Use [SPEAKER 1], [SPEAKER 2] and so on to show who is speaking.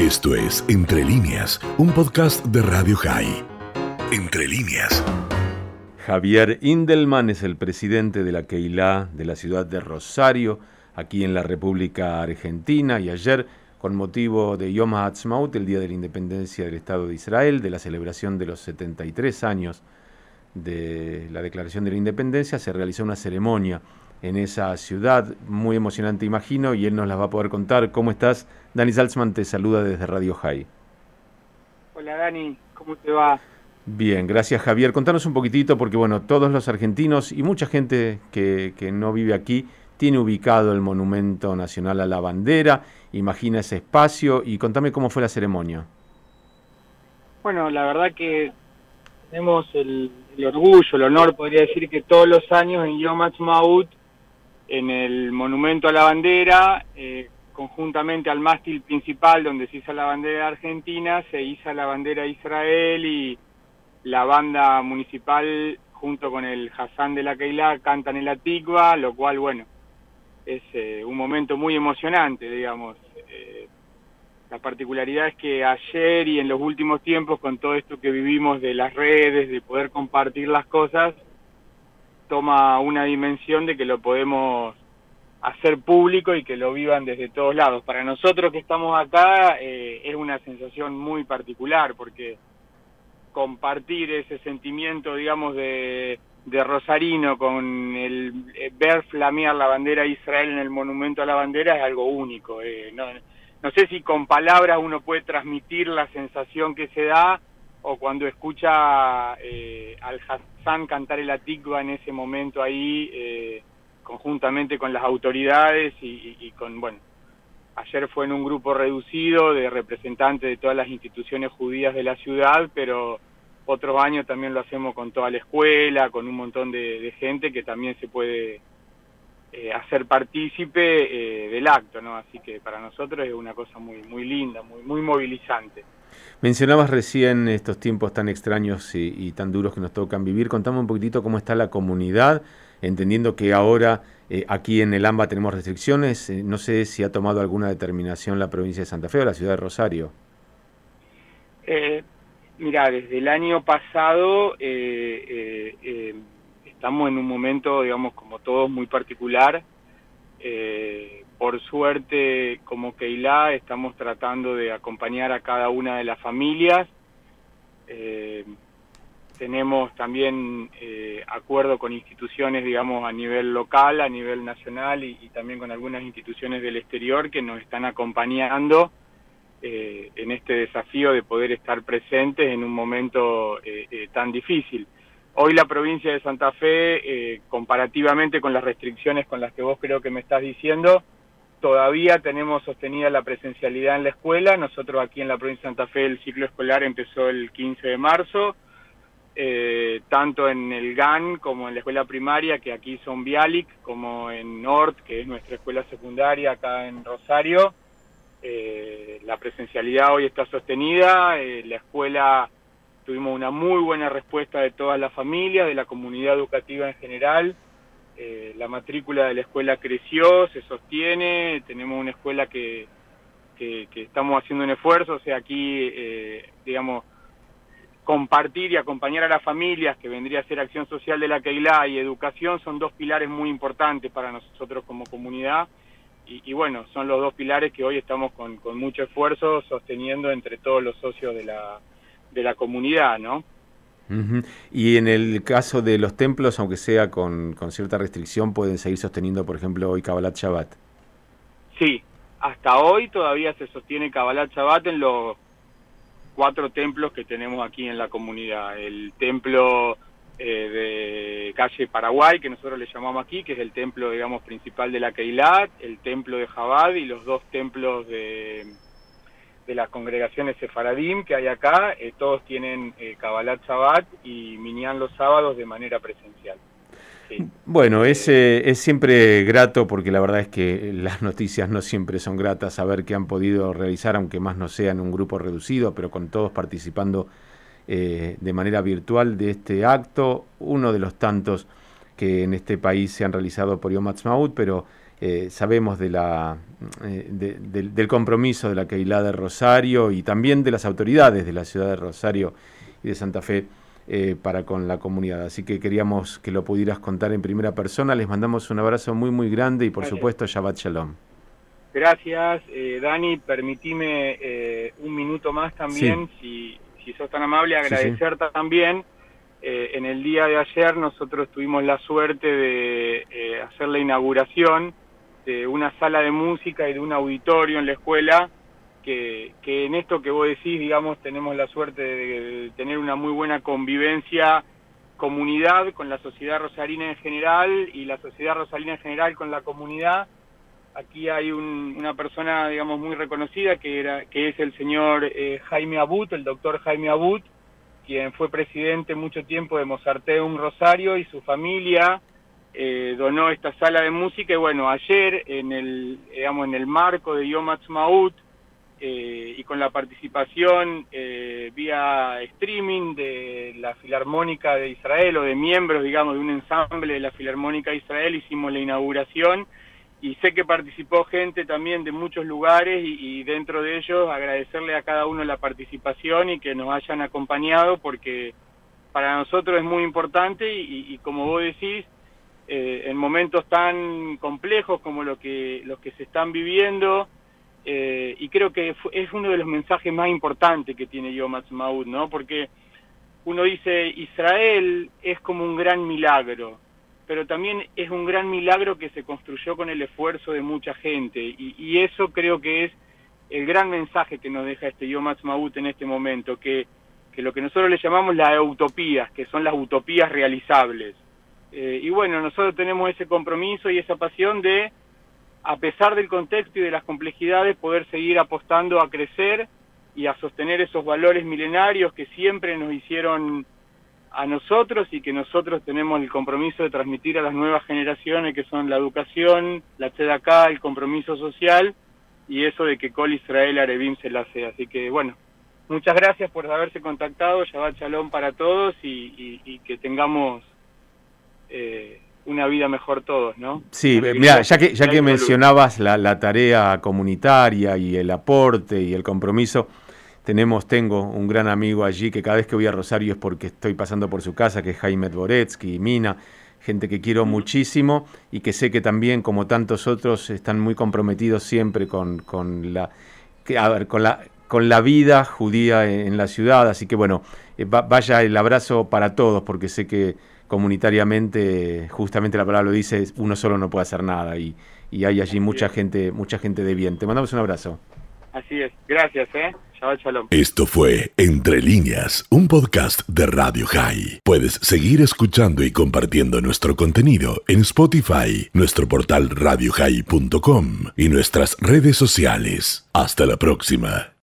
[SPEAKER 1] Esto es Entre líneas, un podcast de Radio High. Entre líneas.
[SPEAKER 2] Javier Indelman es el presidente de la Keilah de la ciudad de Rosario, aquí en la República Argentina, y ayer, con motivo de Yom HaAtzmaut, el Día de la Independencia del Estado de Israel, de la celebración de los 73 años de la Declaración de la Independencia, se realizó una ceremonia en esa ciudad, muy emocionante imagino, y él nos las va a poder contar. ¿Cómo estás? Dani Salzman te saluda desde Radio High.
[SPEAKER 3] Hola Dani, ¿cómo te va?
[SPEAKER 2] Bien, gracias Javier. Contanos un poquitito, porque bueno, todos los argentinos y mucha gente que, que no vive aquí tiene ubicado el Monumento Nacional a la Bandera, imagina ese espacio y contame cómo fue la ceremonia.
[SPEAKER 3] Bueno, la verdad que tenemos el, el orgullo, el honor, podría decir que todos los años en Yom Ha'atzmaut en el monumento a la bandera, eh, conjuntamente al mástil principal donde se iza la bandera de Argentina, se iza la bandera de Israel y la banda municipal junto con el Hassan de la Keilah cantan el Atikva, lo cual, bueno, es eh, un momento muy emocionante, digamos. Eh, la particularidad es que ayer y en los últimos tiempos, con todo esto que vivimos de las redes, de poder compartir las cosas, toma una dimensión de que lo podemos hacer público y que lo vivan desde todos lados. Para nosotros que estamos acá eh, es una sensación muy particular porque compartir ese sentimiento, digamos, de, de Rosarino con el eh, ver flamear la bandera de Israel en el monumento a la bandera es algo único. Eh, no, no sé si con palabras uno puede transmitir la sensación que se da o cuando escucha eh, al Hassan cantar el Atikva en ese momento ahí, eh, conjuntamente con las autoridades y, y, con, bueno, ayer fue en un grupo reducido de representantes de todas las instituciones judías de la ciudad, pero otros años también lo hacemos con toda la escuela, con un montón de, de gente que también se puede eh, hacer partícipe eh, del acto, ¿no? Así que para nosotros es una cosa muy, muy linda, muy, muy movilizante.
[SPEAKER 2] Mencionabas recién estos tiempos tan extraños y, y, tan duros que nos tocan vivir. Contame un poquitito cómo está la comunidad, entendiendo que ahora eh, aquí en el AMBA tenemos restricciones. Eh, no sé si ha tomado alguna determinación la provincia de Santa Fe o la ciudad de Rosario.
[SPEAKER 3] Eh, mira, desde el año pasado eh, estamos en un momento, digamos, como todos, muy particular. Eh, por suerte, como Keilah, estamos tratando de acompañar a cada una de las familias. Eh, tenemos también eh, acuerdo con instituciones, digamos, a nivel local, a nivel nacional y, y, también con algunas instituciones del exterior que nos están acompañando eh, en este desafío de poder estar presentes en un momento tan difícil. Hoy la provincia de Santa Fe, eh, comparativamente con las restricciones con las que vos creo que me estás diciendo, todavía tenemos sostenida la presencialidad en la escuela. Nosotros aquí en la provincia de Santa Fe el ciclo escolar empezó el 15 de marzo, eh, tanto en el GAN como en la escuela primaria, que aquí son Bialik, como en Nord, que es nuestra escuela secundaria acá en Rosario. Eh, la presencialidad hoy está sostenida, la escuela tuvimos una muy buena respuesta de todas las familias, de la comunidad educativa en general. Eh, la matrícula de la escuela creció, se sostiene, tenemos una escuela que, que, que estamos haciendo un esfuerzo, o sea, aquí, eh, digamos, compartir y acompañar a las familias, que vendría a ser acción social de la Keilah y educación, son dos pilares muy importantes para nosotros como comunidad. Y, y bueno, son los dos pilares que hoy estamos con, con mucho esfuerzo sosteniendo entre todos los socios de la, de la comunidad, ¿no?
[SPEAKER 2] Uh -huh. Y en el caso de los templos, aunque sea con, con, cierta restricción, pueden seguir sosteniendo, por ejemplo, hoy Kabbalat Shabbat.
[SPEAKER 3] Sí, hasta hoy todavía se sostiene Kabbalat Shabbat en los cuatro templos que tenemos aquí en la comunidad. El templo eh, de calle Paraguay, que nosotros le llamamos aquí, que es el templo, digamos, principal de la Keilat, el templo de Jabad y los dos templos de de las congregaciones sefaradim que hay acá, eh, todos tienen eh, Kabbalat Shabbat y Minyan los sábados de manera presencial.
[SPEAKER 2] Bueno, es, eh, es siempre grato porque la verdad es que las noticias no siempre son gratas saber que han podido realizar, aunque más no sea en un grupo reducido, pero con todos participando eh, de manera virtual de este acto, uno de los tantos que en este país se han realizado por Yom Ha'atzmaut, pero sabemos de la, del compromiso de la Keilah de Rosario y también de las autoridades de la ciudad de Rosario y de Santa Fe para con la comunidad. Así que queríamos que lo pudieras contar en primera persona. Les mandamos un abrazo muy, muy grande y por supuesto Shabbat Shalom.
[SPEAKER 3] Gracias, eh, Dani. Permitime eh, un minuto más también, si, si sos tan amable, agradecerte también. Eh, en el día de ayer nosotros tuvimos la suerte de eh, hacer la inauguración de una sala de música y de un auditorio en la escuela, que, en esto que vos decís, digamos, tenemos la suerte de tener una muy buena convivencia, comunidad con la sociedad rosarina en general y la sociedad rosarina en general con la comunidad. Aquí hay una persona, digamos, muy reconocida que, era, que es el señor eh, Jaime Abut, el doctor Jaime Abut, quien fue presidente mucho tiempo de Mozarteum Rosario y su familia eh, donó esta sala de música y bueno, ayer en el, en el marco de Yom Ha'atzmaut eh, y con la participación vía streaming de la Filarmónica de Israel o de miembros, digamos, de un ensamble de la Filarmónica de Israel, hicimos la inauguración y sé que participó gente también de muchos lugares y, dentro de ellos agradecerle a cada uno la participación y que nos hayan acompañado porque para nosotros es muy importante y, como vos decís, eh, en momentos tan complejos como lo que, los que se están viviendo, eh, y creo que es uno de los mensajes más importantes que tiene Yom Ha'atzmaut, ¿no? Porque uno dice, Israel es como un gran milagro, pero también es un gran milagro que se construyó con el esfuerzo de mucha gente y, eso creo que es el gran mensaje que nos deja este Yom Ha'atzmaut en este momento, que, que lo que nosotros le llamamos las utopías, que son las utopías realizables. Eh, y bueno, nosotros tenemos ese compromiso y esa pasión de, a pesar del contexto y de las complejidades, poder seguir apostando a crecer y a sostener esos valores milenarios que siempre nos hicieron a nosotros y que nosotros tenemos el compromiso de transmitir a las nuevas generaciones que son la educación, la acá el compromiso social y eso de que Col Israel Arevim se la sea. Así que bueno, muchas gracias por haberse contactado, Shabbat Shalom para todos y, que tengamos eh, una vida mejor todos, ¿no?
[SPEAKER 2] Sí, mira, ya que, ya que mencionabas la, la tarea comunitaria y el aporte y el compromiso, tenemos, tengo un gran amigo allí que cada vez que voy a Rosario es porque estoy pasando por su casa, que es Jaime Dvoretsky, Mina, gente que quiero muchísimo y que sé que también, como tantos otros, están muy comprometidos siempre con, la, a ver, con la con la vida judía en la ciudad, así que bueno, eh, vaya el abrazo para todos, porque sé que comunitariamente, justamente la palabra lo dice, uno solo no puede hacer nada y, y hay allí mucha gente, mucha gente de bien. Te mandamos un abrazo.
[SPEAKER 3] Así es, gracias, ¿eh?
[SPEAKER 1] Esto fue Entre líneas, un podcast de Radio High. Puedes seguir escuchando y compartiendo nuestro contenido en Spotify, nuestro portal radiohigh.com y nuestras redes sociales. Hasta la próxima.